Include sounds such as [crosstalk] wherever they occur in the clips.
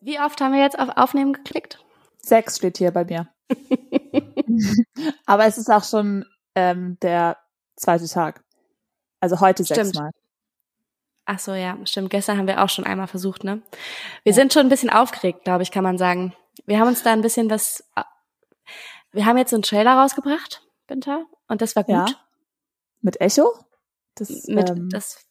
Wie oft haben wir jetzt auf Aufnehmen geklickt? Sechs steht hier bei mir. [laughs] Aber es ist auch schon ähm, der zweite Tag. Also heute Stimmt. sechsmal. Ach so, ja, stimmt. Gestern haben wir auch schon einmal versucht, ne? Wir Ja. sind schon ein bisschen aufgeregt, glaube ich, kann man sagen. Wir haben uns da ein bisschen was. Wir haben jetzt so einen Trailer rausgebracht, Binter, und das war Ja. gut. Mit Echo? Das, Mit, ähm, das,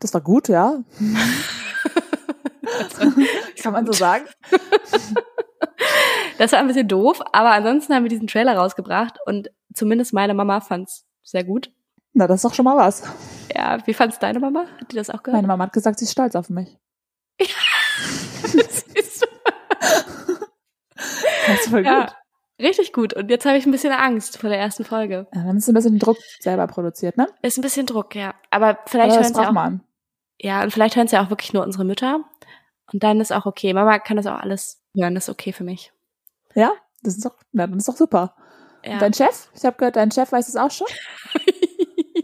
das war gut, ja. [laughs] [laughs] Kann man so sagen? [laughs] das war ein bisschen doof, aber ansonsten haben wir diesen Trailer rausgebracht und zumindest meine Mama fand's sehr gut. Na, das ist doch schon mal was. Ja, wie fand's deine Mama? Hat die das auch gehört? Meine Mama hat gesagt, sie ist stolz auf mich. [laughs] Siehst du? Das ist voll gut. ja, richtig gut. Und jetzt habe ich ein bisschen Angst vor der ersten Folge. Ja, dann ist ein bisschen Druck selber produziert, ne? Ist ein bisschen Druck, ja. Aber vielleicht Aber das hören sie auch, man. ja, und vielleicht hören sie auch wirklich nur unsere Mütter. Und dann ist auch okay. Mama kann das auch alles hören, das ist okay für mich. Ja? Das ist doch, na, dann ist doch super. Ja. Und dein Chef? Ich habe gehört, dein Chef weiß es auch schon.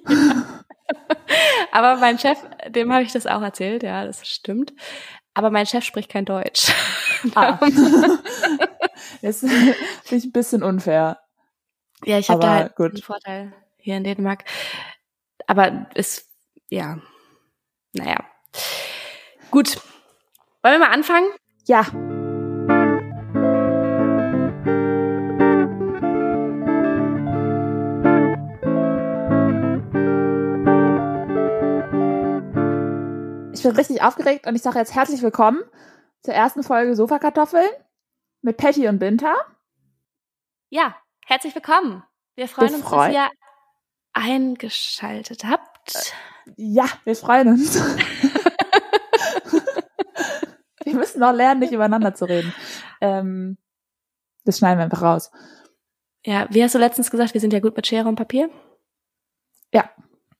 [laughs] Aber mein Chef, dem habe ich das auch erzählt, ja, das stimmt. Aber mein Chef spricht kein Deutsch. Ah. [laughs] [laughs] das finde ich ein bisschen unfair. ja, ich habe da halt gut. einen Vorteil hier in Dänemark. Aber ist, ja, naja. Gut. Wollen wir mal anfangen? Ja. Ich bin richtig aufgeregt und ich sage jetzt herzlich willkommen zur ersten Folge Sofakartoffeln mit Patty und Binta. Ja, herzlich willkommen. Wir freuen Wir uns, freuen- dass ihr eingeschaltet habt. Ja, wir freuen uns. [laughs] wir müssen noch lernen, nicht übereinander zu reden. Ähm, das schneiden wir einfach raus. Ja, wie hast du letztens gesagt, wir sind ja gut mit Schere und Papier? Ja.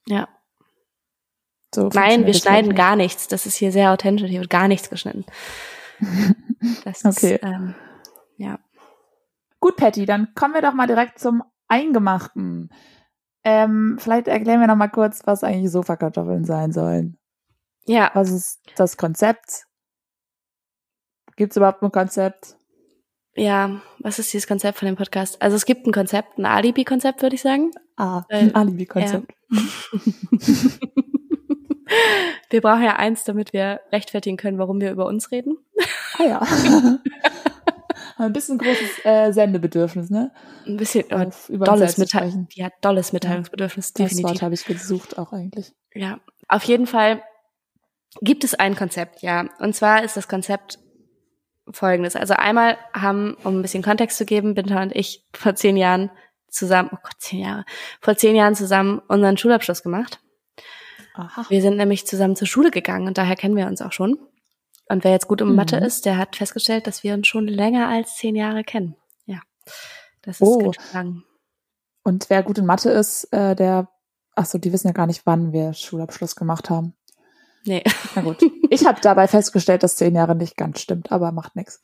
Ja. So Nein, wir schneiden wirklich. gar nichts. Das ist hier sehr authentisch. Hier wird gar nichts geschnitten. [laughs] Das Okay. ist, ähm, ja. Gut, Patty, dann kommen wir doch mal direkt zum Eingemachten. Ähm, vielleicht erklären wir noch mal kurz, was eigentlich Sofakartoffeln sein sollen. Ja, Was ist das Konzept? Gibt es überhaupt ein Konzept? ja. Was ist dieses Konzept von dem Podcast? Also es gibt ein Konzept, ein Alibi-Konzept, würde ich sagen. Ah, Weil- ein Alibi-Konzept. [laughs] Wir brauchen ja eins, damit wir rechtfertigen können, warum wir über uns reden. Ah ja. [laughs] ein bisschen großes äh, Sendebedürfnis, ne? Ein bisschen äh, Auf, über dolles selbst zu Mitteil sprechen. die hat dolles Mitteilungsbedürfnis, Das definitiv. Wort habe ich gesucht auch eigentlich. Ja, auf jeden Fall gibt es ein Konzept, ja. Und zwar ist das Konzept folgendes. Also einmal haben, um ein bisschen Kontext zu geben, Binta und ich vor zehn Jahren zusammen, oh Gott, zehn Jahre, vor zehn Jahren zusammen unseren Schulabschluss gemacht. Aha. Wir sind nämlich zusammen zur Schule gegangen und daher kennen wir uns auch schon. Und wer jetzt gut Mathe Mhm. ist, der hat festgestellt, dass wir uns schon länger als zehn Jahre kennen. Ja, das ist Oh. ganz schön lang. Und wer gut in Mathe ist, äh, der, ach so, die wissen ja gar nicht, wann wir Schulabschluss gemacht haben. Nee, Na gut. [laughs] Ich habe dabei festgestellt, dass zehn Jahre nicht ganz stimmt, aber macht nichts.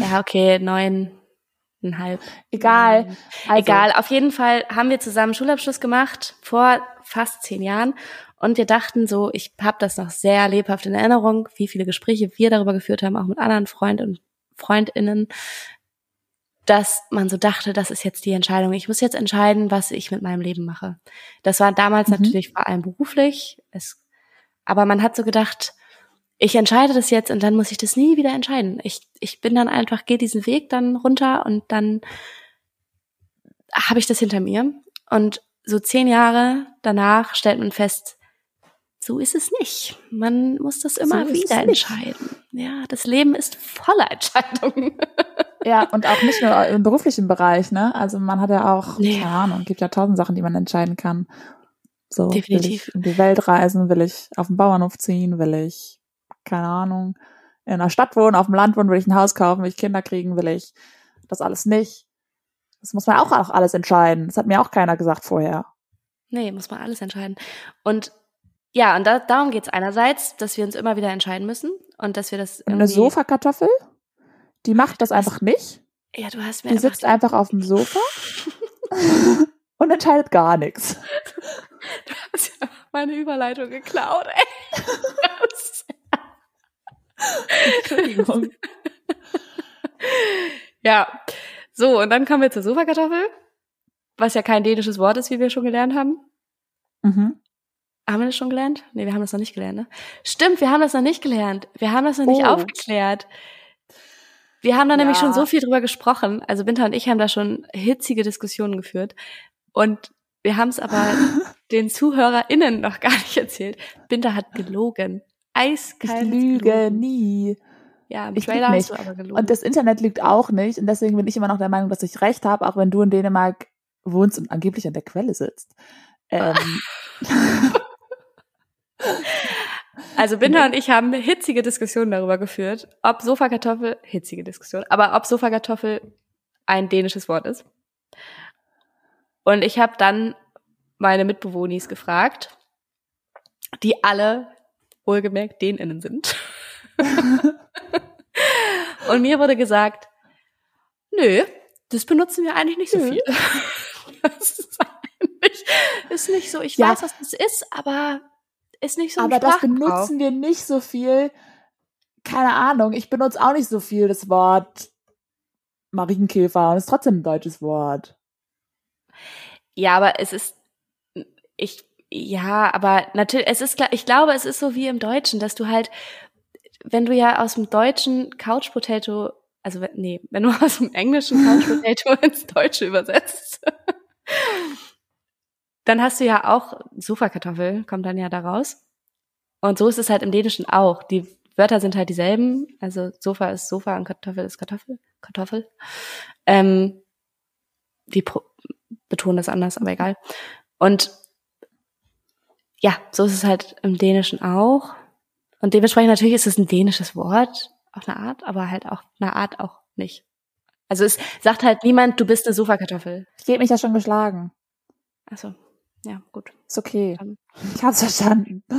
ja, okay, neuneinhalb. Egal. Also, Egal, auf jeden Fall haben wir zusammen Schulabschluss gemacht vor fast zehn Jahren und wir dachten so, ich habe das noch sehr lebhaft in Erinnerung, wie viele Gespräche wir darüber geführt haben, auch mit anderen Freunden und Freundinnen, dass man so dachte, das ist jetzt die Entscheidung. Ich muss jetzt entscheiden, was ich mit meinem Leben mache. Das war damals Mhm. natürlich vor allem beruflich, es, aber man hat so gedacht, ich entscheide das jetzt und dann muss ich das nie wieder entscheiden. Ich, ich bin dann einfach, gehe diesen Weg dann runter und dann habe ich das hinter mir. Und so zehn Jahre danach stellt man fest, so ist es nicht. Man muss das immer So wieder entscheiden. Ja, das Leben ist voller Entscheidungen. [laughs] Ja, und auch nicht nur im beruflichen Bereich, ne? Also man hat ja auch, Nee. keine Ahnung, gibt ja tausend Sachen, die man entscheiden kann. So, will Definitiv. ich in die Welt reisen, will ich auf den Bauernhof ziehen, will ich, keine Ahnung, in einer Stadt wohnen, auf dem Land wohnen, will ich ein Haus kaufen, will ich Kinder kriegen, will ich das alles nicht. Das muss man auch, auch alles entscheiden. Das hat mir auch keiner gesagt vorher. Nee, muss man alles entscheiden. Und ja, und da, darum geht's einerseits, dass wir uns immer wieder entscheiden müssen und dass wir das Und eine Sofakartoffel, die macht das einfach nicht. Ja, du hast mir Die sitzt einfach auf dem Sofa [laughs] [laughs] und entscheidet gar nichts. Meine Überleitung geklaut, ey. Entschuldigung. [laughs] Ja. So, und dann kommen wir zur Sofakartoffel, was ja kein dänisches Wort ist, wie wir schon gelernt haben. Mhm. Haben wir das schon gelernt? Nee, wir haben das noch nicht gelernt, ne? Stimmt, wir haben das noch nicht gelernt. Wir haben das noch nicht Oh. aufgeklärt. Wir haben da nämlich Ja. schon so viel drüber gesprochen. Also Winter und ich haben da schon hitzige Diskussionen geführt. Und wir haben es aber [laughs] den ZuhörerInnen noch gar nicht erzählt. Binter hat gelogen. Ich Eiskalt. lüge gelogen. nie. Ja, im Ich Trailer nicht. hast du aber gelogen. Und das Internet lügt auch nicht. Und deswegen bin ich immer noch der Meinung, dass ich recht habe, auch wenn du in Dänemark wohnst und angeblich an der Quelle sitzt. Ähm, [laughs] Also Binder und ich haben hitzige Diskussionen darüber geführt, ob Sofakartoffel, hitzige Diskussion, aber ob Sofakartoffel ein dänisches Wort ist. Und ich habe dann meine Mitbewohnis gefragt, die alle wohlgemerkt DänInnen sind. [laughs] und mir wurde gesagt, nö, das benutzen wir eigentlich nicht so viel. [laughs] Das ist eigentlich, ist nicht so, ich Ja. weiß, was das ist, aber ist nicht so aber das benutzen wir nicht so viel. Keine Ahnung. Ich benutze auch nicht so viel das Wort Marienkäfer und es ist trotzdem ein deutsches Wort. Ja, aber es ist, ich, ja, aber natürlich, es ist, klar- ich glaube, es ist so wie im Deutschen, dass du halt, wenn du ja aus dem deutschen Couch Potato, also nee, wenn du [laughs] aus dem englischen Couch Potato [laughs] ins Deutsche übersetzt, dann hast du ja auch Sofakartoffel, kommt dann ja daraus. Und so ist es halt im Dänischen auch. Die Wörter sind halt dieselben. Also Sofa ist Sofa und Kartoffel ist Kartoffel. Kartoffel. Ähm, die betonen das anders, aber egal. Und ja, so ist es halt im Dänischen auch. Und dementsprechend natürlich ist es ein dänisches Wort auf eine Art, aber halt auch eine Art auch nicht. Also es sagt halt niemand, du bist eine Sofakartoffel. Ich gebe mich ja schon geschlagen. Also ja, gut. Ist okay. Ähm. Ich hab's verstanden. [laughs]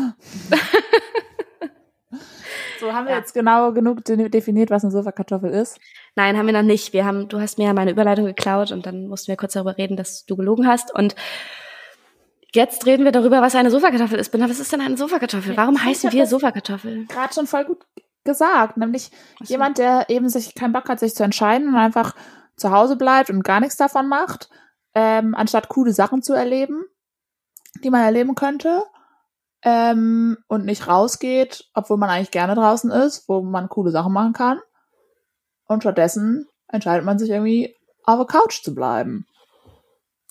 so, haben wir Ja. jetzt genau genug de- definiert, was eine Sofakartoffel ist? Nein, haben wir noch nicht. Wir haben, du hast mir ja meine Überleitung geklaut und dann mussten wir kurz darüber reden, dass du gelogen hast. Und jetzt reden wir darüber, was eine Sofakartoffel ist. Binna, was ist denn eine Sofakartoffel? Warum ich heißen wir Sofakartoffel? Gerade schon voll gut gesagt. Nämlich so. jemand, der eben sich keinen Bock hat, sich zu entscheiden und einfach zu Hause bleibt und gar nichts davon macht, ähm, anstatt coole Sachen zu erleben, die man erleben könnte. Ähm, und nicht rausgeht, obwohl man eigentlich gerne draußen ist, wo man coole Sachen machen kann. Und stattdessen entscheidet man sich irgendwie auf der Couch zu bleiben.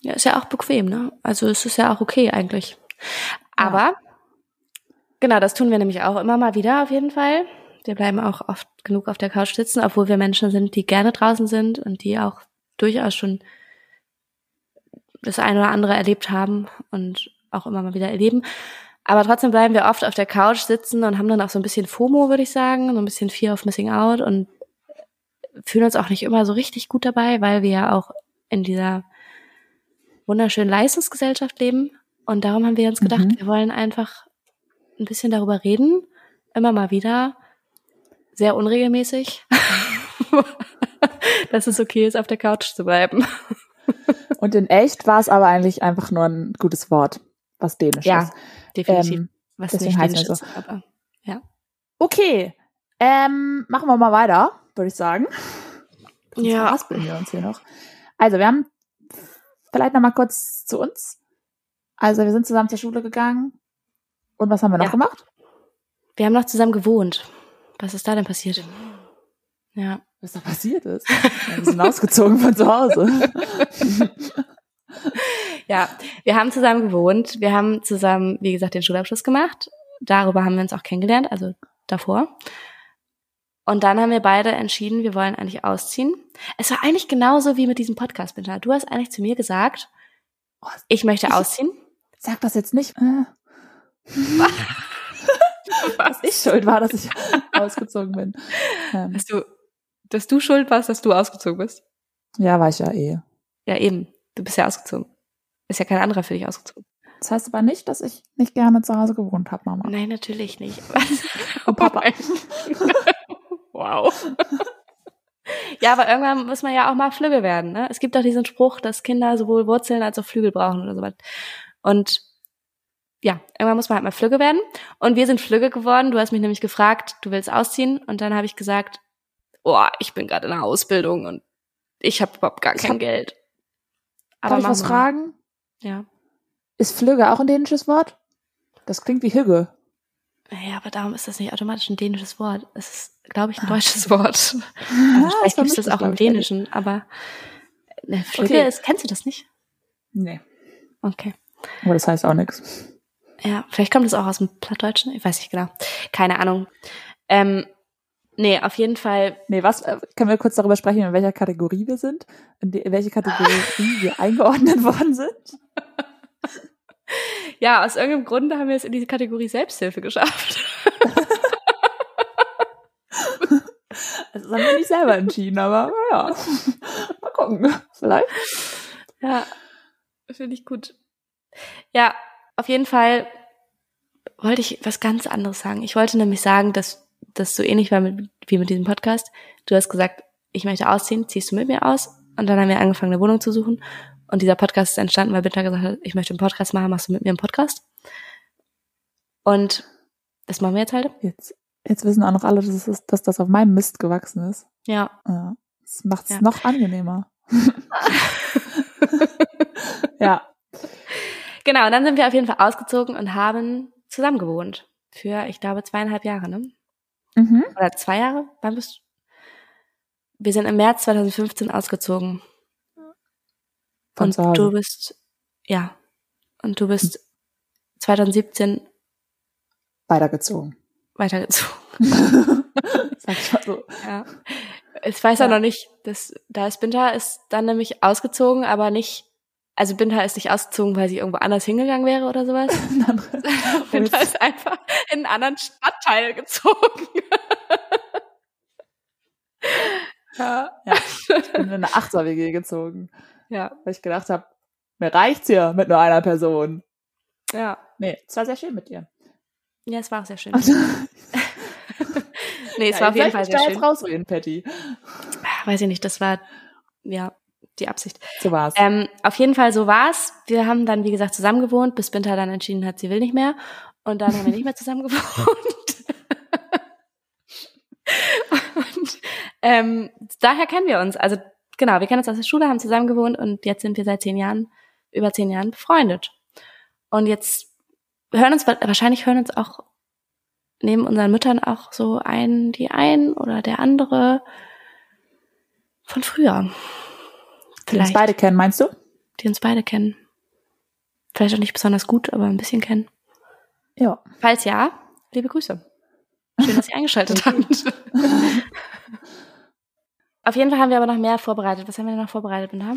Ja, ist ja auch bequem, ne? Also es ist ja auch okay eigentlich. Aber genau, das tun wir nämlich auch immer mal wieder auf jeden Fall. Wir bleiben auch oft genug auf der Couch sitzen, obwohl wir Menschen sind, die gerne draußen sind und die auch durchaus schon das eine oder andere erlebt haben und auch immer mal wieder erleben. Aber trotzdem bleiben wir oft auf der Couch sitzen und haben dann auch so ein bisschen FOMO, würde ich sagen, so ein bisschen Fear of Missing Out und fühlen uns auch nicht immer so richtig gut dabei, weil wir ja auch in dieser wunderschönen Leistungsgesellschaft leben. Und darum haben wir uns gedacht, Mhm. wir wollen einfach ein bisschen darüber reden, immer mal wieder, sehr unregelmäßig, [laughs] dass es okay ist, auf der Couch zu bleiben. Und in echt war es aber eigentlich einfach nur ein gutes Wort, was dänisch Ja, ist. definitiv. Ähm, was deswegen nicht heißt dänisch es ist, aber Okay, ähm, machen wir mal weiter, würde ich sagen. Sonst Ja. verhaspeln wir uns hier noch. Also, wir haben vielleicht noch mal kurz zu uns. Also, wir sind zusammen zur Schule gegangen. Und was haben wir noch Ja. gemacht? wir haben noch zusammen gewohnt. Was ist da denn passiert? Ja. Was da passiert ist. Ja, wir sind ausgezogen von zu Hause. [laughs] Ja, wir haben zusammen gewohnt. Wir haben zusammen, wie gesagt, den Schulabschluss gemacht. Darüber haben wir uns auch kennengelernt, also davor. Und dann haben wir beide entschieden, wir wollen eigentlich ausziehen. Es war eigentlich genauso wie mit diesem Podcast, Binta. Du hast eigentlich zu mir gesagt, Oh, ich möchte ich- ausziehen. Sag das jetzt nicht. Äh, [laughs] dass ich schuld war, dass ich [laughs] ausgezogen bin. Ähm, Dass du, dass du schuld warst, dass du ausgezogen bist. ja, war ich ja eh. Ja, eben. Du bist ja ausgezogen. Ist ja kein anderer für dich ausgezogen. Das heißt aber nicht, dass ich nicht gerne zu Hause gewohnt habe, Mama. Nein, natürlich nicht. Und Papa. [laughs] wow. [laughs] Ja, aber irgendwann muss man ja auch mal Flügel werden. Ne? Es gibt doch diesen Spruch, dass Kinder sowohl Wurzeln als auch Flügel brauchen oder sowas. Und ja, irgendwann muss man halt mal Flügge werden. Und wir sind Flügge geworden. Du hast mich nämlich gefragt, du willst ausziehen. Und dann habe ich gesagt, oh, ich bin gerade in der Ausbildung und ich habe überhaupt gar kein Geld. Aber Darf ich was fragen? Ja. Ist Flügge auch ein dänisches Wort? Das klingt wie Hügge. Ja, aber darum ist das nicht automatisch ein dänisches Wort. Es ist, glaube ich, ein ah. deutsches Wort. Ja, [laughs] also vielleicht gibt es das auch im Dänischen, aber ne, Flügge okay. ist, kennst du das nicht? Nee. Okay. Aber das heißt auch nichts. Ja, vielleicht kommt es auch aus dem Plattdeutschen. Ich weiß nicht genau. Keine Ahnung. Ähm, nee, auf jeden Fall. Nee, was, äh, können wir kurz darüber sprechen, in welcher Kategorie wir sind? In, die, in welche Kategorie [laughs] wir eingeordnet worden sind? [laughs] Ja, aus irgendeinem Grunde haben wir es in diese Kategorie Selbsthilfe geschafft. [laughs] Das haben wir nicht selber entschieden, aber ja. Mal gucken. Vielleicht. Ja, finde ich gut. Ja, auf jeden Fall wollte ich was ganz anderes sagen. Ich wollte nämlich sagen, dass das so ähnlich war mit, wie mit diesem Podcast. Du hast gesagt, ich möchte ausziehen, ziehst du mit mir aus? Und dann haben wir angefangen, eine Wohnung zu suchen. Und dieser Podcast ist entstanden, weil Bitter gesagt hat, ich möchte einen Podcast machen, machst du mit mir einen Podcast? Und das machen wir jetzt halt. Jetzt, jetzt wissen auch noch alle, dass, es, dass das auf meinem Mist gewachsen ist. Ja. ja das macht es ja. noch angenehmer. [laughs] ja. Genau, und dann sind wir auf jeden Fall ausgezogen und haben zusammen gewohnt. Für, ich glaube, zweieinhalb Jahre, ne? Mhm. Oder zwei Jahre? Wann bist du? Wir sind im März 2015 ausgezogen. Und Hause. du bist, ja. Und du bist 2017 weitergezogen. Weitergezogen. [laughs] [laughs] Sag ich mal so. Ja. Ich weiß ja. auch noch nicht, dass, da ist Binta ist dann nämlich ausgezogen, aber nicht also Binta ist nicht ausgezogen, weil sie irgendwo anders hingegangen wäre oder sowas. [laughs] Binta ist einfach in einen anderen Stadtteil gezogen. ja. ja. Ich bin in eine Achter-WG gezogen. Ja. Weil ich gedacht habe, mir reicht's hier mit nur einer Person. Ja. Nee, es war sehr schön mit dir. Ja, es war auch sehr schön. Also, [laughs] nee, es ja, war auf jeden Fall sehr schön. jetzt rausreden, Patty. Weiß ich nicht, das war, ja, die Absicht. So war's. Ähm, auf jeden Fall so war's. Wir haben dann, wie gesagt, zusammen gewohnt, bis Binta dann entschieden hat, sie will nicht mehr. Und dann haben wir nicht mehr zusammen [laughs] gewohnt. [laughs] und ähm, daher kennen wir uns. Also genau, wir kennen uns aus der Schule, haben zusammen gewohnt und jetzt sind wir seit zehn Jahren, über zehn Jahren befreundet. Und jetzt hören uns, wahrscheinlich hören uns auch neben unseren Müttern auch so ein, die ein oder der andere von früher. Die uns beide kennen, meinst du? Die uns beide kennen. Vielleicht auch nicht besonders gut, aber ein bisschen kennen. Ja. Falls ja, liebe Grüße. Schön, dass ihr [laughs] eingeschaltet habt. [laughs] Auf jeden Fall haben wir aber noch mehr vorbereitet. Was haben wir denn noch vorbereitet, Binta?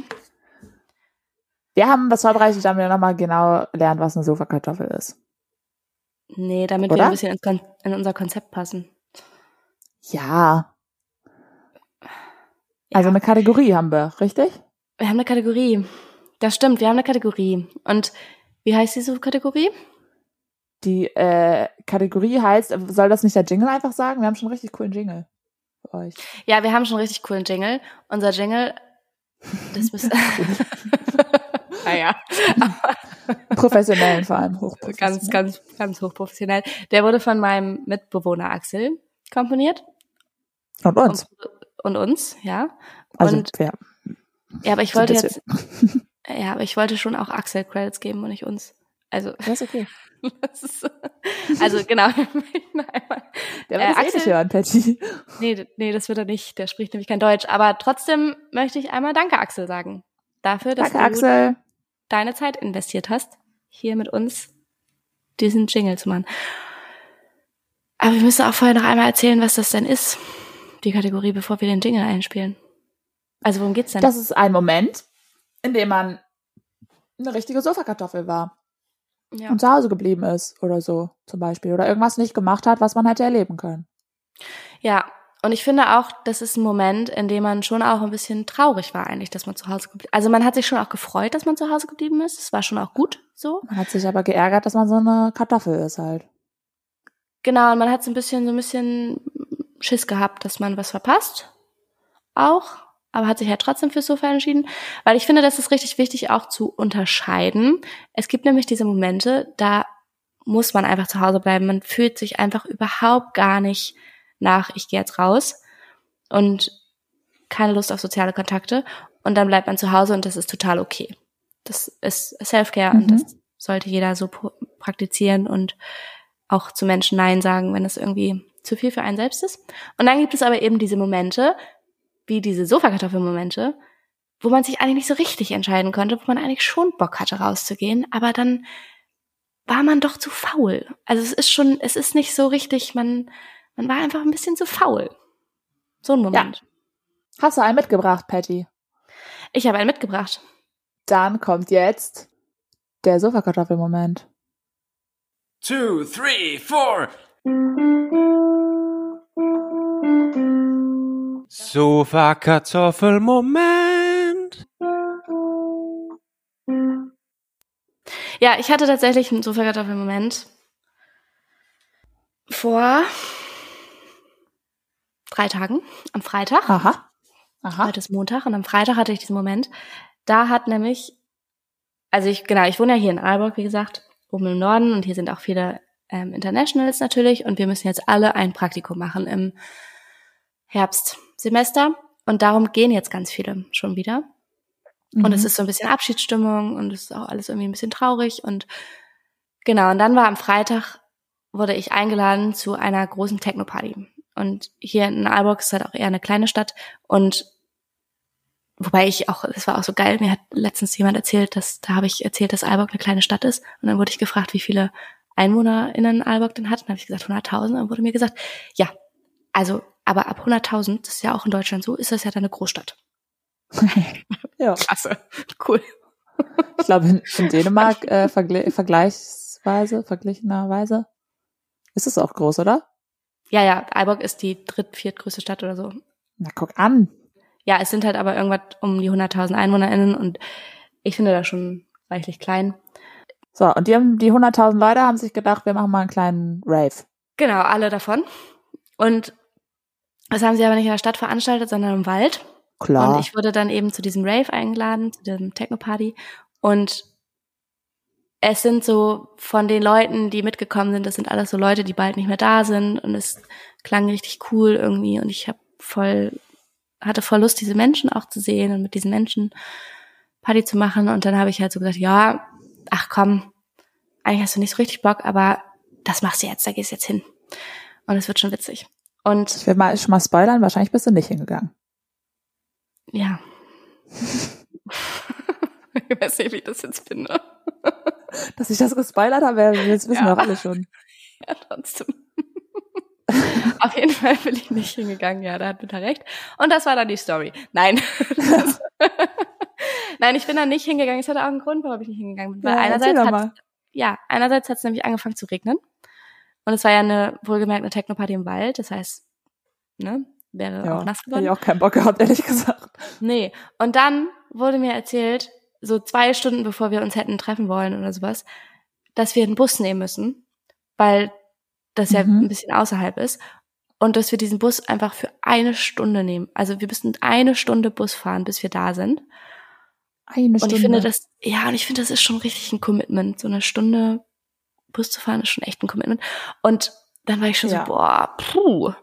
Wir haben was vorbereitet, damit wir nochmal genau lernen, was eine Sofakartoffel ist. Nee, damit Oder? wir ein bisschen in, in unser Konzept passen. Ja. Also eine Kategorie haben wir, richtig? Wir haben eine Kategorie. Das stimmt, wir haben eine Kategorie. Und wie heißt diese Kategorie? Die äh, Kategorie heißt, soll das nicht der Jingle einfach sagen? Wir haben schon einen richtig coolen Jingle euch. Ja, wir haben schon einen richtig coolen Jingle. Unser Jingle, das müsste. naja. [laughs] [laughs] Professionellen vor allem, hochprofessionell. Ganz, ganz, ganz hochprofessionell. Der wurde von meinem Mitbewohner Axel komponiert. Und uns. Und, und uns, ja. Also, und, ja. Ja, aber ich wollte jetzt, ja, aber ich wollte schon auch Axel Credits geben und nicht uns. Also. Das ist okay. [laughs] Das ist, also genau. [laughs] Der wird äh, eh nicht hören, Patty. [laughs] Nee, nee, das wird er nicht. Der spricht nämlich kein Deutsch. Aber trotzdem möchte ich einmal Danke, Axel, sagen. Dafür, dass Danke, du Axel. deine Zeit investiert hast, hier mit uns diesen Jingle zu machen. Aber wir müssen auch vorher noch einmal erzählen, was das denn ist, die Kategorie, bevor wir den Jingle einspielen. Also worum geht's denn? Das ist ein Moment, in dem man eine richtige Sofakartoffel war. Ja. Und zu Hause geblieben ist oder so zum Beispiel. Oder irgendwas nicht gemacht hat, was man hätte erleben können. Ja, und ich finde auch, das ist ein Moment, in dem man schon auch ein bisschen traurig war eigentlich, dass man zu Hause geblieben ist. Also man hat sich schon auch gefreut, dass man zu Hause geblieben ist. Es war schon auch gut so. Man hat sich aber geärgert, dass man so eine Kartoffel ist halt. Genau, und man hat so ein bisschen, so ein bisschen Schiss gehabt, dass man was verpasst. Auch aber hat sich ja trotzdem fürs Sofa entschieden, weil ich finde, das ist richtig wichtig auch zu unterscheiden. Es gibt nämlich diese Momente, da muss man einfach zu Hause bleiben. Man fühlt sich einfach überhaupt gar nicht nach, ich gehe jetzt raus und keine Lust auf soziale Kontakte und dann bleibt man zu Hause und das ist total okay. Das ist Self-Care Mhm. und das sollte jeder so praktizieren und auch zu Menschen Nein sagen, wenn es irgendwie zu viel für einen selbst ist. Und dann gibt es aber eben diese Momente, wie diese Sofakartoffelmomente, wo man sich eigentlich nicht so richtig entscheiden konnte, wo man eigentlich schon Bock hatte, rauszugehen, aber dann war man doch zu faul. Also es ist schon, es ist nicht so richtig, man, man war einfach ein bisschen zu faul. So ein Moment. Hast du einen mitgebracht, Patty? Ich habe einen mitgebracht. Dann kommt jetzt der Sofakartoffelmoment. two, three, four. Sofa-Kartoffel-Moment. Ja, ich hatte tatsächlich einen Sofakartoffelmoment vor drei Tagen, am Freitag. Aha. Aha. Heute ist Montag und am Freitag hatte ich diesen Moment. Da hat nämlich, also ich, genau, ich wohne ja hier in Aalborg, wie gesagt, oben im Norden und hier sind auch viele ähm, Internationals natürlich und wir müssen jetzt alle ein Praktikum machen im Herbstsemester und darum gehen jetzt ganz viele schon wieder. Und es Mhm. ist so ein bisschen Abschiedsstimmung und es ist auch alles irgendwie ein bisschen traurig und genau, und dann war am Freitag wurde ich eingeladen zu einer großen Techno-Party. Und hier in Aalborg ist halt auch eher eine kleine Stadt und wobei ich auch, das war auch so geil, mir hat letztens jemand erzählt, dass, da habe ich erzählt, dass Aalborg eine kleine Stadt ist und dann wurde ich gefragt, wie viele EinwohnerInnen Aalborg denn hat. Und dann habe ich gesagt 100.000 und dann wurde mir gesagt, ja, also, aber ab 100.000, das ist ja auch in Deutschland so, ist das ja dann eine Großstadt. [laughs] ja. Klasse, cool. Ich glaube, in, in Dänemark [laughs] äh, vergle vergleichsweise, verglichenerweise ist es auch groß, oder? Ja, ja, Aalborg ist die dritt-, viertgrößte Stadt oder so. Na, guck an. Ja, es sind halt aber irgendwas um die 100.000 EinwohnerInnen und ich finde das schon reichlich klein. So, und die, haben, die 100.000 Leute haben sich gedacht, wir machen mal einen kleinen Rave. Genau, alle davon. Und das haben sie aber nicht in der Stadt veranstaltet, sondern im Wald. Klar. Und ich wurde dann eben zu diesem Rave eingeladen, zu diesem Techno-Party. Und es sind so von den Leuten, die mitgekommen sind, das sind alles so Leute, die bald nicht mehr da sind. Und es klang richtig cool irgendwie. Und ich habe voll, hatte voll Lust, diese Menschen auch zu sehen und mit diesen Menschen Party zu machen. Und dann habe ich halt so gesagt, ja, ach komm, eigentlich hast du nicht so richtig Bock, aber das machst du jetzt, da gehst du jetzt hin. Und es wird schon witzig. Und ich will mal schon mal spoilern, wahrscheinlich bist du nicht hingegangen. ja. [laughs] ich weiß nicht, wie ich das jetzt finde. [laughs] Dass ich das gespoilert habe, das wissen Ja. wir doch alle schon. [laughs] Ja, trotzdem. Auf jeden Fall bin ich nicht hingegangen, ja, da hat Peter recht. Und das war dann die Story. Nein. Nein, ich bin da nicht hingegangen. Es hatte auch einen Grund, warum ich nicht hingegangen bin. Weil Ja, einerseits hat, ja, einerseits hat es nämlich angefangen zu regnen. Und es war ja eine, wohlgemerkt, eine Techno-Party im Wald. Das heißt, ne, wäre Ja, auch nass hätte geworden. ich auch keinen Bock gehabt, ehrlich gesagt. Nee. Und dann wurde mir erzählt, so zwei Stunden bevor wir uns hätten treffen wollen oder sowas, dass wir einen Bus nehmen müssen, weil das ja Mhm. ein bisschen außerhalb ist. Und dass wir diesen Bus einfach für eine Stunde nehmen. Also wir müssen eine Stunde Bus fahren, bis wir da sind. Eine Und Stunde. ich finde das, ja, und ich finde, das ist schon richtig ein Commitment. So eine Stunde Bus zu fahren ist schon echt ein Commitment. Und dann war ich schon Ja. so, boah, puh,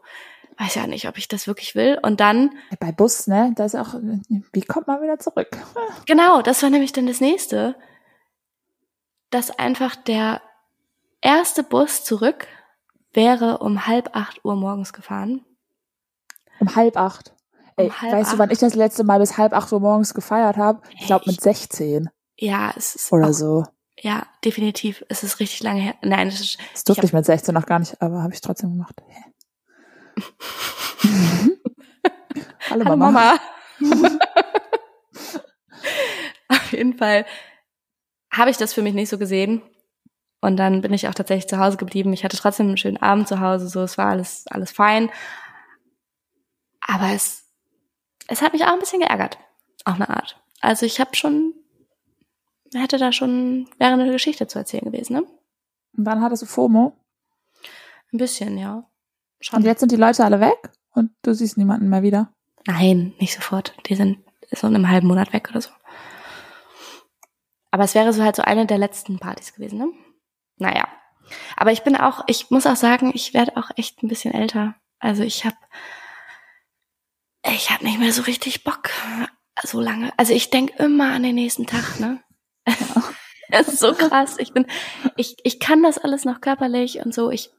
weiß ja nicht, ob ich das wirklich will. Und dann Bei Bus, ne, da ist auch, wie kommt man wieder zurück? [laughs] Genau, das war nämlich dann das nächste, dass einfach der erste Bus zurück wäre um halb acht Uhr morgens gefahren. Um halb acht. Ey, Um halb weißt du, wann acht. ich das letzte Mal bis halb acht Uhr morgens gefeiert habe? Ich glaube mit Echt? 16 Ja, es ist oder so. Ja definitiv. Es ist richtig lange her. Nein, es ist, Das durfte hab- ich mit 16 noch gar nicht, aber habe ich trotzdem gemacht. [laughs] Hallo, Hallo Mama. Mama. [laughs] Auf jeden Fall habe ich das für mich nicht so gesehen. Und dann bin ich auch tatsächlich zu Hause geblieben. Ich hatte trotzdem einen schönen Abend zu Hause, so es war alles alles fein. Aber es es hat mich auch ein bisschen geärgert, auf eine Art. Also ich habe schon hätte da schon wäre eine Geschichte zu erzählen gewesen, ne? Und dann hattest du FOMO. Ein bisschen, ja. Schon. Und jetzt sind die Leute alle weg und du siehst niemanden mehr wieder. Nein, nicht sofort. Die sind so in einem halben Monat weg oder so. Aber es wäre so halt so eine der letzten Partys gewesen, ne? Naja. Aber ich bin auch, ich muss auch sagen, ich werde auch echt ein bisschen älter. Also ich habe, ich habe nicht mehr so richtig Bock so lange. Also ich denk immer an den nächsten Tag, ne? Es ist so krass. Ich bin, ich, ich kann das alles noch körperlich und so. Ich,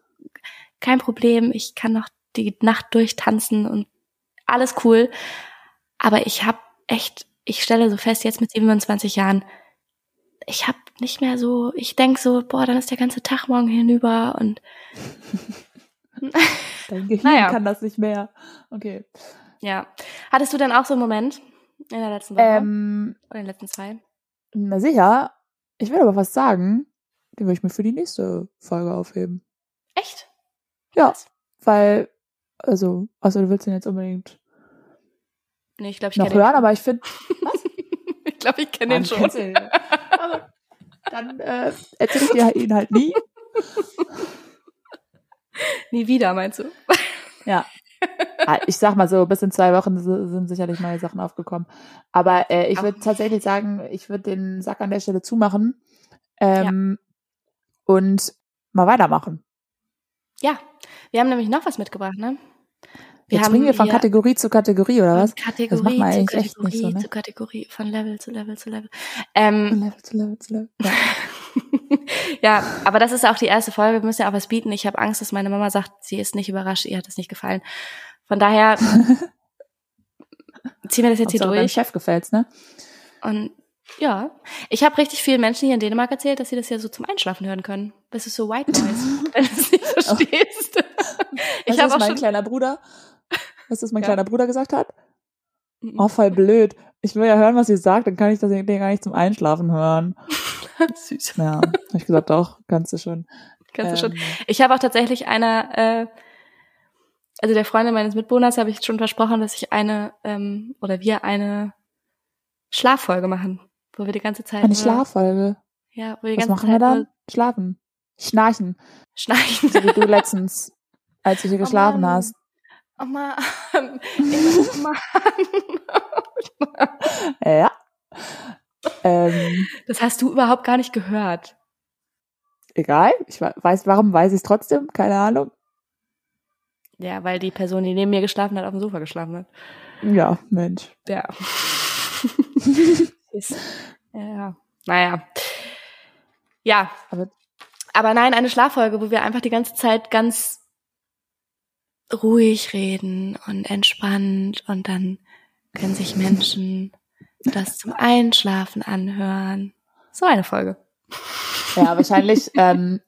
kein Problem. Ich kann noch die Nacht durchtanzen und alles cool. Aber ich habe echt, ich stelle so fest, jetzt mit 27 Jahren, ich habe nicht mehr so, ich denk so, boah, dann ist der ganze Tag morgen hinüber und [laughs] Dein Gehirn Naja. kann das nicht mehr. Okay. ja. Hattest du denn auch so einen Moment in der letzten Woche Ähm, oder in den letzten zwei? na sicher. Ich will aber was sagen. Den will ich mir für die nächste Folge aufheben. Echt? Ja, Was? weil, also, also du willst den jetzt unbedingt Nee, ich glaube, ich noch kenne den hören, schon. aber ich finde, [laughs] Ich glaube, ich kenne den schon. Aber dann äh, erzähle ich dir ihn halt nie. [laughs] Nie wieder, meinst du? Ja. [laughs] Ah, Ich sag mal so, bis in zwei Wochen sind sicherlich neue Sachen aufgekommen. Aber äh, ich würde tatsächlich sagen, ich würde den Sack an der Stelle zumachen ähm, und mal weitermachen. Ja, wir haben nämlich noch was mitgebracht, ne? Jetzt springen wir von Kategorie zu Kategorie, oder was? Kategorie Das macht man zu eigentlich echt Kategorie nicht so, ne? zu Kategorie, von Level zu Level zu Level. Ähm, Von Level zu Level zu Level. Ja. [laughs] [laughs] ja, aber das ist auch die erste Folge. Wir müssen ja auch was bieten. Ich habe Angst, dass meine Mama sagt, sie ist nicht überrascht, ihr hat es nicht gefallen. Von daher [laughs] ziehen wir das jetzt hier Hauptsache deinem durch. Chef gefällt's, ne? Und ja, ich habe richtig vielen Menschen hier in Dänemark erzählt, dass sie das ja so zum Einschlafen hören können. Das ist so White Noise, [laughs] wenn du es nicht verstehst. Weißt ich habe was auch mein schon kleiner Bruder, was das mein Ja. kleiner Bruder gesagt hat? Oh, voll blöd. Ich will ja hören, was sie sagt, dann kann ich das Ding gar nicht zum Einschlafen hören. [laughs] süß. Ja, ich gesagt, doch, kannst du schon. Kannst du schon. Ähm, Ich habe auch tatsächlich einer, äh, also der Freundin meines Mitbewohners habe ich schon versprochen, dass ich eine ähm, oder wir eine Schlaffolge machen, wo wir die ganze Zeit Eine Schlaffolge. Ja, wo wir die Was ganze machen Zeit wir dann? Schlafen. Schnarchen. schnarchen. So wie du letztens, als du hier [laughs] geschlafen Mann. hast. Oh Mann. [laughs] Oh Mann. Ja. Ähm, Das hast du überhaupt gar nicht gehört. egal. Ich we- weiß, warum weiß ich es trotzdem? Keine Ahnung. Ja, weil die Person, die neben mir geschlafen hat, auf dem Sofa geschlafen hat. Ja, Mensch. Ja. [laughs] Ist, ja. Naja. Ja. Aber- Aber nein, eine Schlaffolge, wo wir einfach die ganze Zeit ganz ruhig reden und entspannt und dann können sich Menschen das zum Einschlafen anhören. So eine Folge. Ja, wahrscheinlich ähm,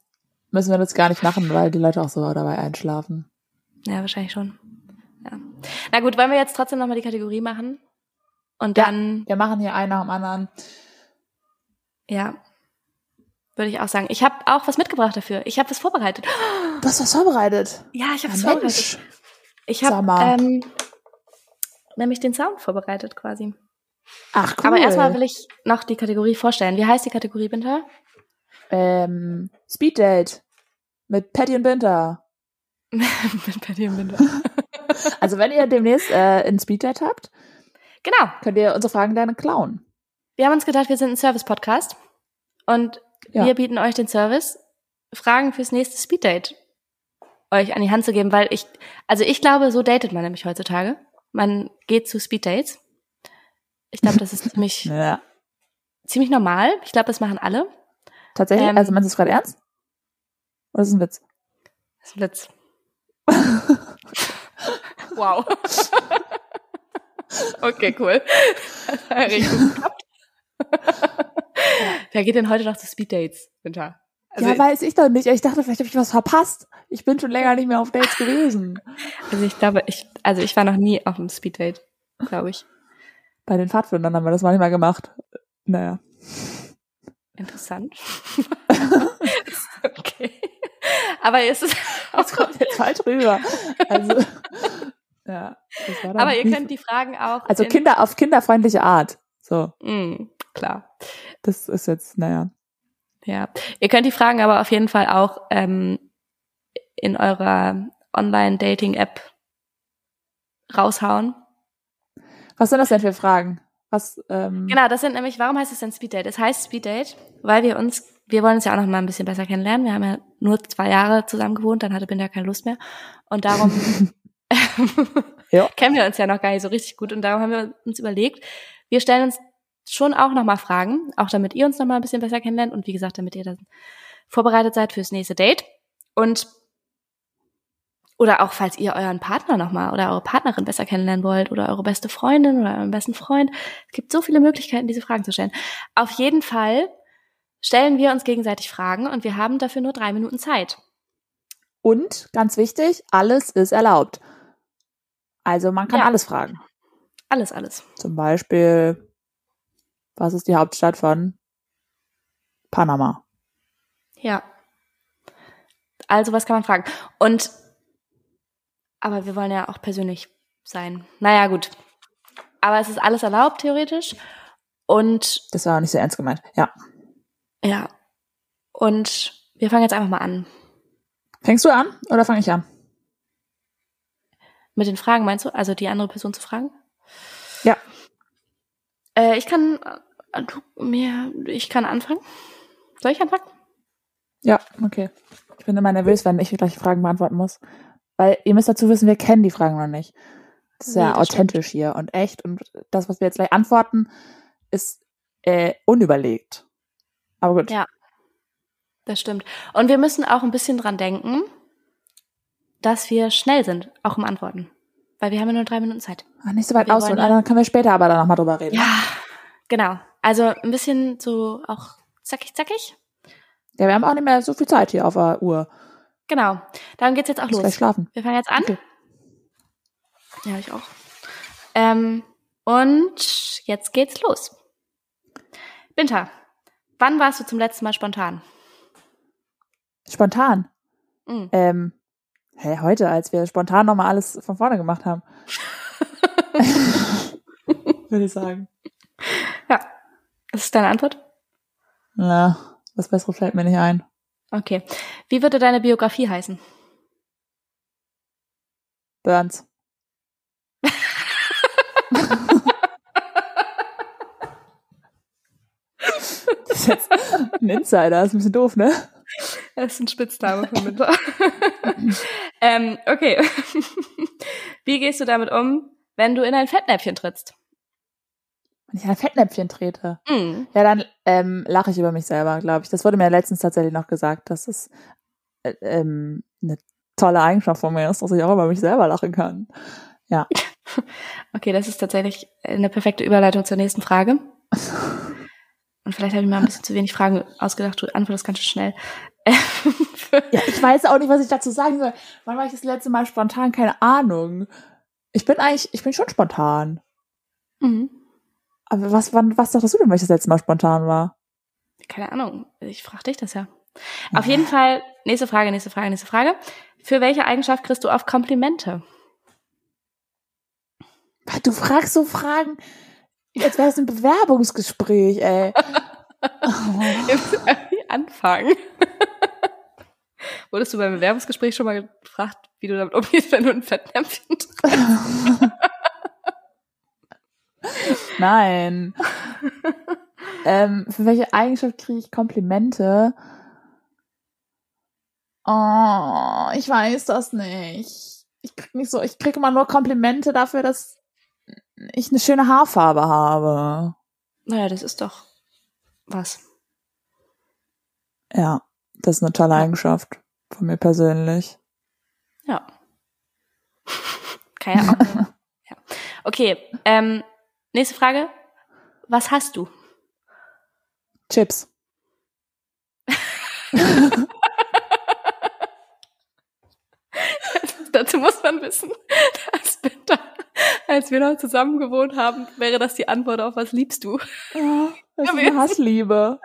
müssen wir das gar nicht machen, weil die Leute auch so dabei einschlafen. Ja, wahrscheinlich schon. Ja. Na gut, wollen wir jetzt trotzdem nochmal die Kategorie machen? Und Ja. dann, Wir machen hier einen nach dem anderen. ja, würde ich auch sagen. Ich habe auch was mitgebracht dafür. Ich habe was vorbereitet. [gasps] Du hast was vorbereitet. Ja, ich habe Ja, was vorbereitet. Mensch. Ich habe ähm, nämlich den Sound vorbereitet quasi. Ach, cool. Aber erstmal will ich noch die Kategorie vorstellen. Wie heißt die Kategorie, Binter? ähm, Speed Date mit Patty und Binter. [laughs] Mit Patty und Binter. [laughs] Also wenn ihr demnächst äh, ein Speed Date habt, Genau. könnt ihr unsere Fragen gerne klauen. Wir haben uns gedacht, wir sind ein Service-Podcast und Ja. wir bieten euch den Service, Fragen fürs nächste Speeddate euch an die Hand zu geben, weil ich, also ich glaube, so datet man nämlich heutzutage. Man geht zu Speeddates. Ich glaube, das ist [laughs] ziemlich, Ja. ziemlich normal. Ich glaube, das machen alle. Tatsächlich? Ähm, also meinst du es gerade ernst? Oder ist es ein Witz? Das ist ein Witz. [laughs] wow. [laughs] okay, cool. Das hat gut geklappt. Wer geht denn heute noch zu Speeddates, Winter? Also, ja, weiß ich doch nicht. Ich dachte, vielleicht habe ich was verpasst. Ich bin schon länger nicht mehr auf Dates gewesen. also ich glaube, ich, also ich war noch nie auf einem Speeddate, glaube ich. Bei den Pfadfindern haben wir das manchmal gemacht. Naja. Interessant. [laughs] okay. Aber es ist, [laughs] Das kommt jetzt falsch rüber. Also, [laughs] ja. Das war dann aber ihr könnt die Fragen auch. Also in- Kinder auf kinderfreundliche Art. So, Mm, klar. das ist jetzt, naja. Ja, ihr könnt die Fragen aber auf jeden Fall auch ähm, in eurer Online-Dating-App raushauen. Was sind das denn für Fragen? Was, ähm, Genau, das sind nämlich, warum heißt es denn Speeddate? Es heißt Speeddate, weil wir uns wir wollen uns ja auch noch mal ein bisschen besser kennenlernen. Wir haben ja nur zwei Jahre zusammen gewohnt, dann hatte Binda keine Lust mehr. Und darum [laughs] Ja. [laughs] kennen wir uns ja noch gar nicht so richtig gut. Und darum haben wir uns überlegt, wir stellen uns schon auch noch mal Fragen, auch damit ihr uns noch mal ein bisschen besser kennenlernt und wie gesagt, damit ihr dann vorbereitet seid fürs nächste Date. Und oder auch falls ihr euren Partner noch mal oder eure Partnerin besser kennenlernen wollt oder eure beste Freundin oder euren besten Freund. Es gibt so viele Möglichkeiten, diese Fragen zu stellen. Auf jeden Fall stellen wir uns gegenseitig Fragen und wir haben dafür nur drei Minuten Zeit. Und ganz wichtig, alles ist erlaubt. Also man kann Ja. alles fragen. Alles, alles. Zum Beispiel, was ist die Hauptstadt von Panama? Ja. Also, was kann man fragen? Und, aber wir wollen ja auch persönlich sein. Naja, gut. Aber es ist alles erlaubt, theoretisch. Und, Das war auch nicht so ernst gemeint. Ja. ja. Und wir fangen jetzt einfach mal an. Fängst du an oder fange ich an? Mit den Fragen, meinst du? Also, die andere Person zu fragen? Ja. Äh, ich kann, äh, mir, ich kann anfangen. Soll ich anfangen? Ja, okay. Ich bin immer nervös, wenn ich gleich Fragen beantworten muss. Weil ihr müsst dazu wissen, wir kennen die Fragen noch nicht. Das ist Nee, ja das authentisch hier und echt. Und das, was wir jetzt gleich antworten, ist äh, unüberlegt. Aber gut. Ja. Das stimmt. Und wir müssen auch ein bisschen dran denken, dass wir schnell sind, auch im Antworten. Weil wir haben ja nur drei Minuten Zeit. Ah, nicht so weit wollen ja- dann können wir später aber dann nochmal drüber reden. Ja, genau. Also ein bisschen so auch zackig, zackig. Ja, wir haben auch nicht mehr so viel Zeit hier auf der Uhr. Genau. Darum geht's jetzt auch gleich los. schlafen. Wir fangen jetzt an. Okay. Ja, ich auch. Ähm, und jetzt geht's los. Binta, wann warst du zum letzten Mal spontan? Spontan. Mhm. Ähm, hä, heute, als wir spontan nochmal alles von vorne gemacht haben. [laughs] Würde ich sagen. Ja. Das ist deine Antwort? Ja, was Besseres fällt mir nicht ein. Okay. Wie würde deine Biografie heißen? Burns. das ist jetzt ein Insider, ist ein bisschen doof, ne? Das ist ein Spitzname von Binta. ähm, okay. Wie gehst du damit um, wenn du in ein Fettnäpfchen trittst? Wenn ich in ein Fettnäpfchen trete. Mhm. Ja, dann ähm, lache ich über mich selber, glaube ich. Das wurde mir letztens tatsächlich noch gesagt, dass es äh, ähm, eine tolle Eigenschaft von mir ist, dass ich auch über mich selber lachen kann. [laughs] Okay, das ist tatsächlich eine perfekte Überleitung zur nächsten Frage. Und vielleicht habe ich mir ein bisschen zu wenig Fragen ausgedacht. Du antwortest ganz schön schnell. [laughs] Ja, ich weiß auch nicht, was ich dazu sagen soll. Wann war ich das letzte Mal spontan? Keine Ahnung. Ich bin eigentlich, ich bin schon spontan. mhm. Aber was, wann, was dachtest du denn, weil ich das letzte Mal spontan war? Keine Ahnung. Ich frage dich das ja. Auf jeden Fall, nächste Frage, nächste Frage, nächste Frage. Für welche Eigenschaft kriegst du oft Komplimente? Du fragst so Fragen, als wäre es ein Bewerbungsgespräch, ey. [laughs] Jetzt anfangen. Wurdest du beim Bewerbungsgespräch schon mal gefragt, wie du damit umgehst, wenn du ein Fettnäpfchen triffst? [laughs] [laughs] Nein. ähm, für welche Eigenschaft kriege ich Komplimente? Oh, ich weiß das nicht. Ich krieg nicht so, ich kriege immer nur Komplimente dafür, dass ich eine schöne Haarfarbe habe. Naja, das ist doch was. Ja, das ist eine tolle Eigenschaft von mir persönlich. Ja. [laughs] Ja auch. [laughs] ja. Okay, ähm, nächste Frage. Was hast du? Chips. [laughs] Dazu muss man wissen, dass Bitter, als wir noch zusammen gewohnt haben, wäre das die Antwort auf was liebst du? Ja, das ist eine Hassliebe.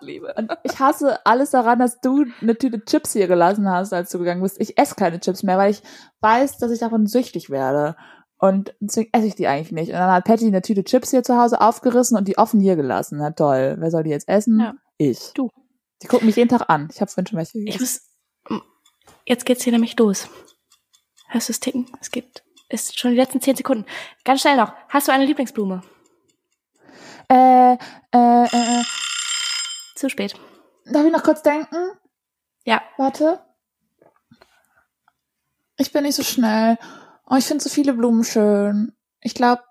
Liebe. Und ich hasse alles daran, dass du eine Tüte Chips hier gelassen hast, als du gegangen bist. Ich esse keine Chips mehr, weil ich weiß, dass ich davon süchtig werde. Und deswegen esse ich die eigentlich nicht. Und dann hat Patty eine Tüte Chips hier zu Hause aufgerissen und die offen hier gelassen. Na toll. Wer soll die jetzt essen? Ja. Ich. Du. Die gucken mich jeden Tag an. Ich habe vorhin schon welche Ich gegessen. muss. Jetzt geht's hier nämlich los. Hörst du es ticken? Es geht. Ist schon die letzten zehn Sekunden. Ganz schnell noch. Hast du eine Lieblingsblume? Äh, äh, äh, Zu spät. darf ich noch kurz denken? Ja. Warte. Ich bin nicht so schnell. Oh, ich finde so viele Blumen schön. Ich glaube,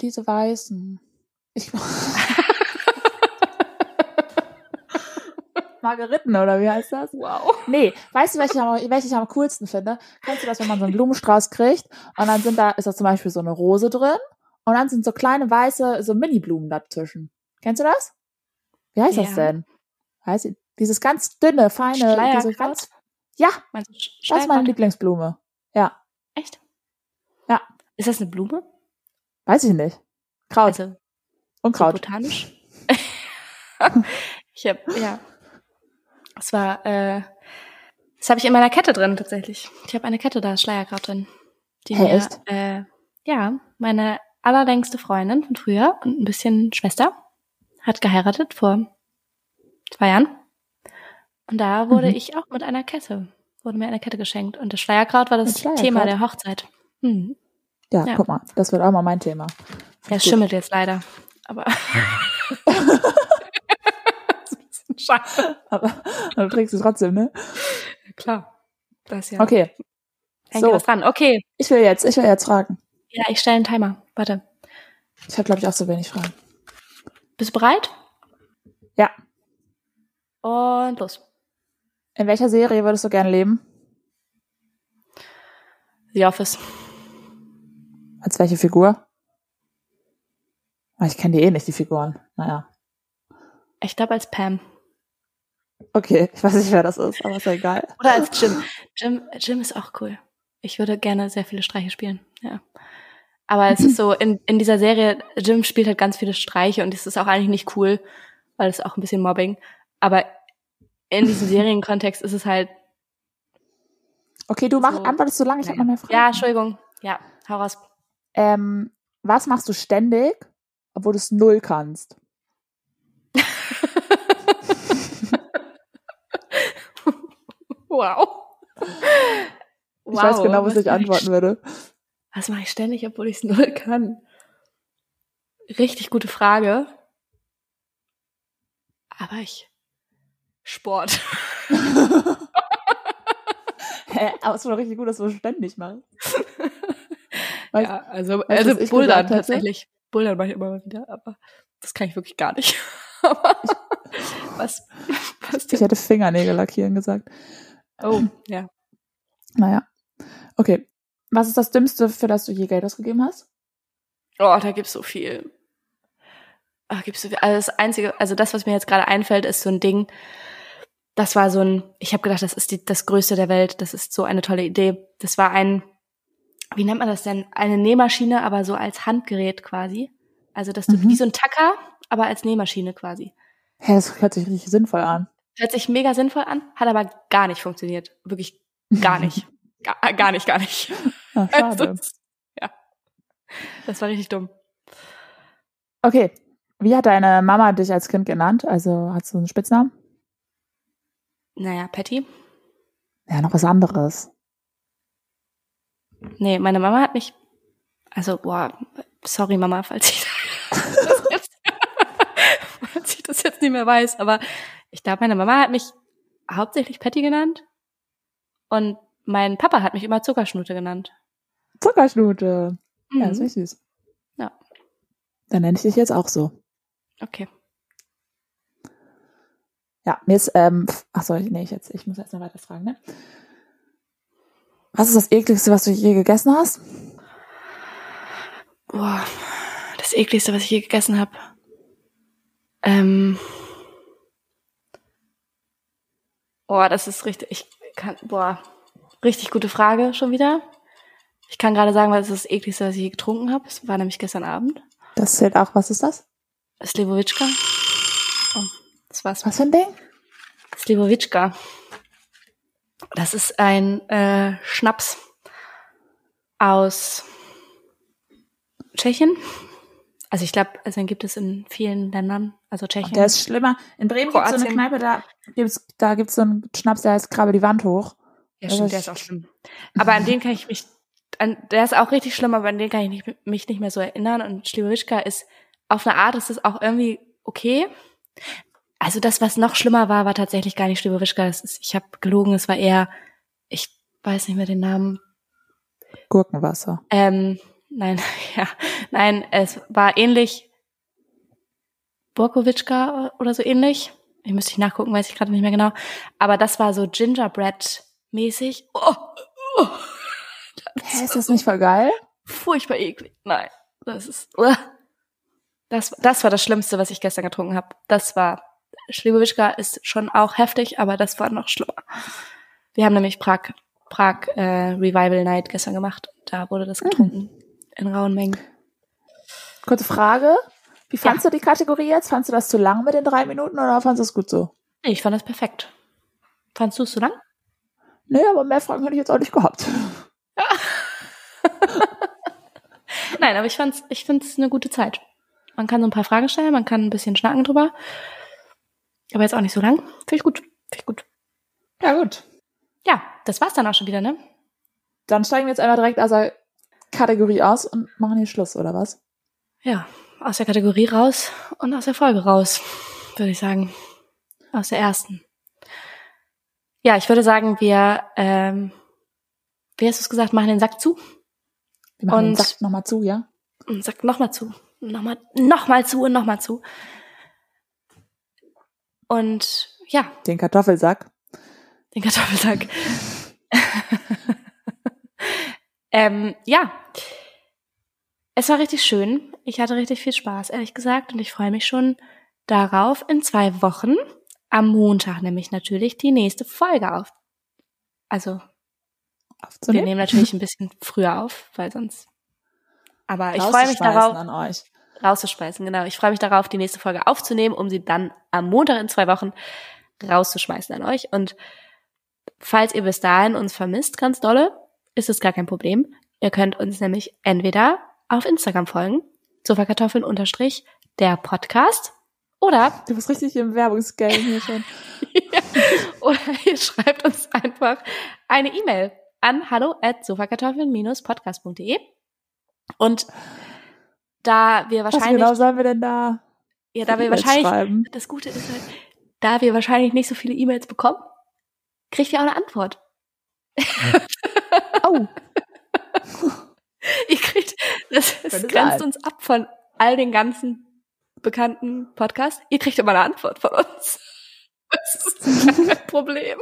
diese weißen. Ich [laughs] Margeriten, oder wie heißt das? Wow. Nee, weißt du, welche ich, am, welche ich am coolsten finde? Kennst du das, wenn man so einen Blumenstrauß kriegt und dann sind da, ist da zum Beispiel so eine Rose drin und dann sind so kleine weiße, so Mini-Blumen dazwischen. Kennst du das? Wie heißt das Ja. denn? Heißt, dieses ganz dünne, feine, diese ganz, ja, das ist meine? Lieblingsblume. Ja, Echt? Ist das eine Blume? weiß ich nicht. Kraut, Also so Unkraut. botanisch? [laughs] ich hab, ja. Es war, äh, das habe ich in meiner Kette drin tatsächlich. Ich habe eine Kette da, Schleierkraut drin. Die Hey, mir, echt? Äh, ja, meine allerlängste Freundin von früher und ein bisschen Schwester hat geheiratet vor zwei Jahren. Und da wurde Mhm. ich auch mit einer Kette, wurde mir eine Kette geschenkt. Und das Schleierkraut war das? Thema der Hochzeit. Hm. Ja, Ja. guck mal, das wird auch mal mein Thema. Ja, es schimmelt jetzt leider. Aber. [laughs] Bisschen Schade. Aber du trägst es trotzdem, ne? Ja, klar. Das ja. Okay, Hängt so. was dran. Okay. ich will jetzt, ich will jetzt fragen. Ja, ich stelle einen Timer. Warte. Ich habe, glaube ich, auch so wenig Fragen. Bist du bereit? Ja. Und los. In welcher Serie würdest du gerne leben? The Office. Als welche Figur? Ah, Ich kenne die eh nicht, die Figuren. Naja. Ich glaube als Pam. Okay, [laughs] ich weiß nicht, wer das ist, aber ist ja egal. Oder als Jim. Jim, Jim ist auch cool. Ich würde gerne sehr viele Streiche spielen. Ja. Aber es ist so, in, in dieser Serie, Jim spielt halt ganz viele Streiche und es ist auch eigentlich nicht cool, weil es ist auch ein bisschen Mobbing. Aber in diesem [laughs] Serienkontext ist es halt Okay, du mach, So. antwortest so lange, ich habe noch mehr Fragen. Ja, Entschuldigung. Ja, hau raus. Ähm, was machst du ständig, obwohl du es null kannst? Wow. Ich weiß genau, was ich mach antworten würde. Was mache ich ständig, obwohl ich es null kann? Richtig gute Frage. Aber ich. Sport. [laughs] Hä, aber es ist schon richtig gut, dass du es ständig machst. Weißt- ja, also, also Bouldern tatsächlich. Bouldern mache ich immer mal wieder, aber das kann ich wirklich gar nicht. [laughs] aber was, was Ich hätte Fingernägel lackieren gesagt. Oh, ja. Naja. Okay. Was ist das Dümmste, für das du je Geld ausgegeben hast? Oh, da gibt's so viel. Ah, gibt's so viel. Also das einzige, also das, was mir jetzt gerade einfällt, ist so ein Ding. Das war so ein, ich habe gedacht, das ist die, das Größte der Welt. Das ist so eine tolle Idee. Das war ein, wie nennt man das denn? Eine Nähmaschine, aber so als Handgerät quasi. Also das du Mhm. wie so ein Tacker, aber als Nähmaschine quasi. Hä, das hört sich richtig sinnvoll an. Hört sich mega sinnvoll an, hat aber gar nicht funktioniert. Wirklich gar nicht. [laughs] Gar, gar nicht, gar nicht. Ah, [laughs] Also, schade. ja. Das war richtig dumm. Okay. Wie hat deine Mama dich als Kind genannt? Also hast du einen Spitznamen? Naja, Patty. Ja, noch was anderes. Nee, meine Mama hat mich, also, boah, sorry Mama, falls ich [laughs] das jetzt, falls ich das jetzt nicht mehr weiß, aber ich glaube, meine Mama hat mich hauptsächlich Patty genannt und mein Papa hat mich immer Zuckerschnute genannt. Zuckerschnute. Ja, das Mhm. ist süß. Ja. Dann nenne ich dich jetzt auch so. Okay. Ja, mir ist, ähm, ach so, nee, ich jetzt, ich muss jetzt noch weiter fragen, ne? Was ist das ekligste, was du je gegessen hast? Boah, das ekligste, was ich je gegessen habe. Ähm. Boah, das ist richtig, ich kann, boah, richtig gute Frage schon wieder. Ich kann gerade sagen, was ist das ekligste, was ich je getrunken habe. Es war nämlich gestern Abend. Das zählt auch, was ist das? Slivovitschka. Oh, das war's. Was für ein Ding? Slivovitschka. Das ist ein äh, Schnaps aus Tschechien. Also ich glaube, also den gibt es in vielen Ländern. Also Tschechien. Der ist schlimmer. In Bremen gibt es so eine. Kneipe, da gibt's, da gibt's so einen Schnaps, der heißt Krabbel die Wand hoch. ja, das stimmt, der ist auch schlimm. Aber an den kann ich mich, an, der ist auch richtig schlimm, aber an den kann ich nicht, mich nicht mehr so erinnern. Und Slivovitschka ist, auf eine Art ist es auch irgendwie okay. Also das, was noch schlimmer war, war tatsächlich gar nicht Schlibowischka. Das ist, ich habe gelogen, es war eher, ich weiß nicht mehr den Namen. Gurkenwasser. Ähm, nein, [laughs] ja, nein, es war ähnlich Borkowitschka oder so ähnlich. Ich müsste ich nachgucken, weiß ich gerade nicht mehr genau. Aber das war so Gingerbread-mäßig. Oh, oh. Hä, ist das nicht voll geil? furchtbar eklig. Nein, das ist. uah. [laughs] Das, das war das Schlimmste, was ich gestern getrunken habe. Das war. Schlibowischka ist schon auch heftig, aber das war noch schlimmer. Wir haben nämlich Prag, Prag äh, Revival Night gestern gemacht. Da wurde das getrunken. In rauen Mengen. Kurze Frage. Wie fandst du die Kategorie jetzt? Fandst du das zu lang mit den drei Minuten oder fandst du es gut so? Ich fand das perfekt. Fandst du es so lang? Nee, aber mehr Fragen hätte ich jetzt auch nicht gehabt. [laughs] Nein, aber ich fand's, ich find's eine gute Zeit. Man kann so ein paar Fragen stellen, man kann ein bisschen schnacken drüber. Aber jetzt auch nicht so lang. Finde ich gut. Finde ich gut. Ja, gut. Ja, das war's dann auch schon wieder, ne? Dann steigen wir jetzt einmal direkt aus der Kategorie aus und machen hier Schluss, oder was? Ja, aus der Kategorie raus und aus der Folge raus, würde ich sagen. Aus der ersten. Ja, ich würde sagen, wir, ähm, wie hast du es gesagt, machen den Sack zu Wir machen den Und- Sack nochmal zu, ja? und Sack nochmal zu. Nochmal, nochmal zu und nochmal zu. Und ja, Den Kartoffelsack. den Kartoffelsack. [laughs] ähm, ja. Es war richtig schön. Ich hatte richtig viel Spaß, ehrlich gesagt. Und ich freue mich schon darauf, in zwei Wochen, am Montag nämlich natürlich, die nächste Folge auf. Also, wir nehmen natürlich ein bisschen früher auf, weil sonst. Aber ich freue mich darauf, an euch. Rauszuschmeißen, genau. Ich freue mich darauf, die nächste Folge aufzunehmen, um sie dann am Montag in zwei Wochen rauszuschmeißen an euch. Und falls ihr bis dahin uns vermisst, ganz dolle, ist es gar kein Problem. Ihr könnt uns nämlich entweder auf Instagram folgen, Sofakartoffeln unterstrich der Podcast, oder, Du bist richtig im Werbungsgame hier schon. [laughs] oder ihr schreibt uns einfach eine E-Mail an hallo at sofakartoffeln-podcast.de. Und da wir Was wahrscheinlich, genau sollen wir denn da ja, da wir E-Mails wahrscheinlich schreiben? Das Gute ist halt, da wir wahrscheinlich nicht so viele E-Mails bekommen, kriegt ihr auch eine Antwort. Oh, [laughs] Ihr kriegt, das, das grenzt sein. uns ab von all den ganzen bekannten Podcasts. Ihr kriegt immer eine Antwort von uns. [laughs] Das ist kein [laughs] Problem.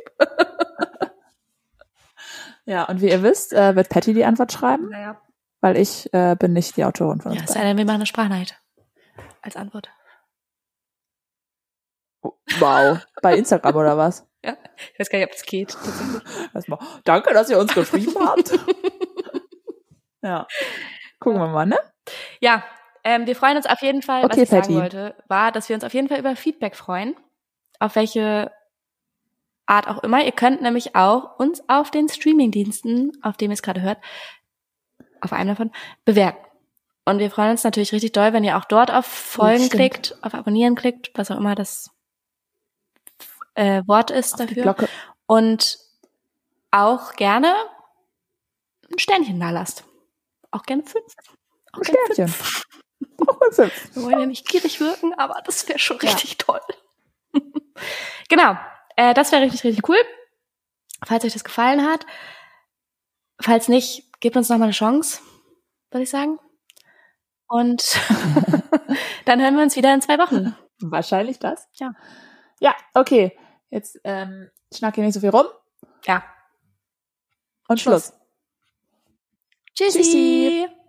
ja, und wie ihr wisst, äh, wird Patty die Antwort schreiben, Naja. Weil ich äh, bin nicht die Autorin von Ja, uns es sei denn, wir machen eine Sprachnachricht als Antwort. Wow. Bei Instagram oder was? [laughs] Ja, ich weiß gar nicht, ob das geht. Erstmal, danke, dass ihr uns [laughs] geschrieben habt. [laughs] ja. Gucken wir mal, ne? Ja, ähm, wir freuen uns auf jeden Fall, was Okay, ich sagen Patty. wollte, war, dass wir uns auf jeden Fall über Feedback freuen. Auf welche Art auch immer. Ihr könnt nämlich auch uns auf den Streamingdiensten, auf dem ihr es gerade hört, auf einem davon, bewerten. Und wir freuen uns natürlich richtig doll, wenn ihr auch dort auf Folgen klickt, auf Abonnieren klickt, was auch immer das äh, Wort ist Auf dafür. Glocke. Und auch gerne ein Sternchen da lasst. Auch gerne fünf. Auch gerne Sternchen. [laughs] fünf. Wir wollen ja nicht gierig wirken, aber das wäre schon Ja. richtig toll. [laughs] genau. Äh, das wäre richtig, richtig cool. Falls euch das gefallen hat. Falls nicht, gebt uns noch mal eine Chance, würde ich sagen. Und [laughs] dann hören wir uns wieder in zwei Wochen. Wahrscheinlich das. Ja. Ja, okay. Jetzt ähm, schnack hier nicht so viel rum. Ja. Und Schluss. Schluss. Tschüssi. Tschüssi.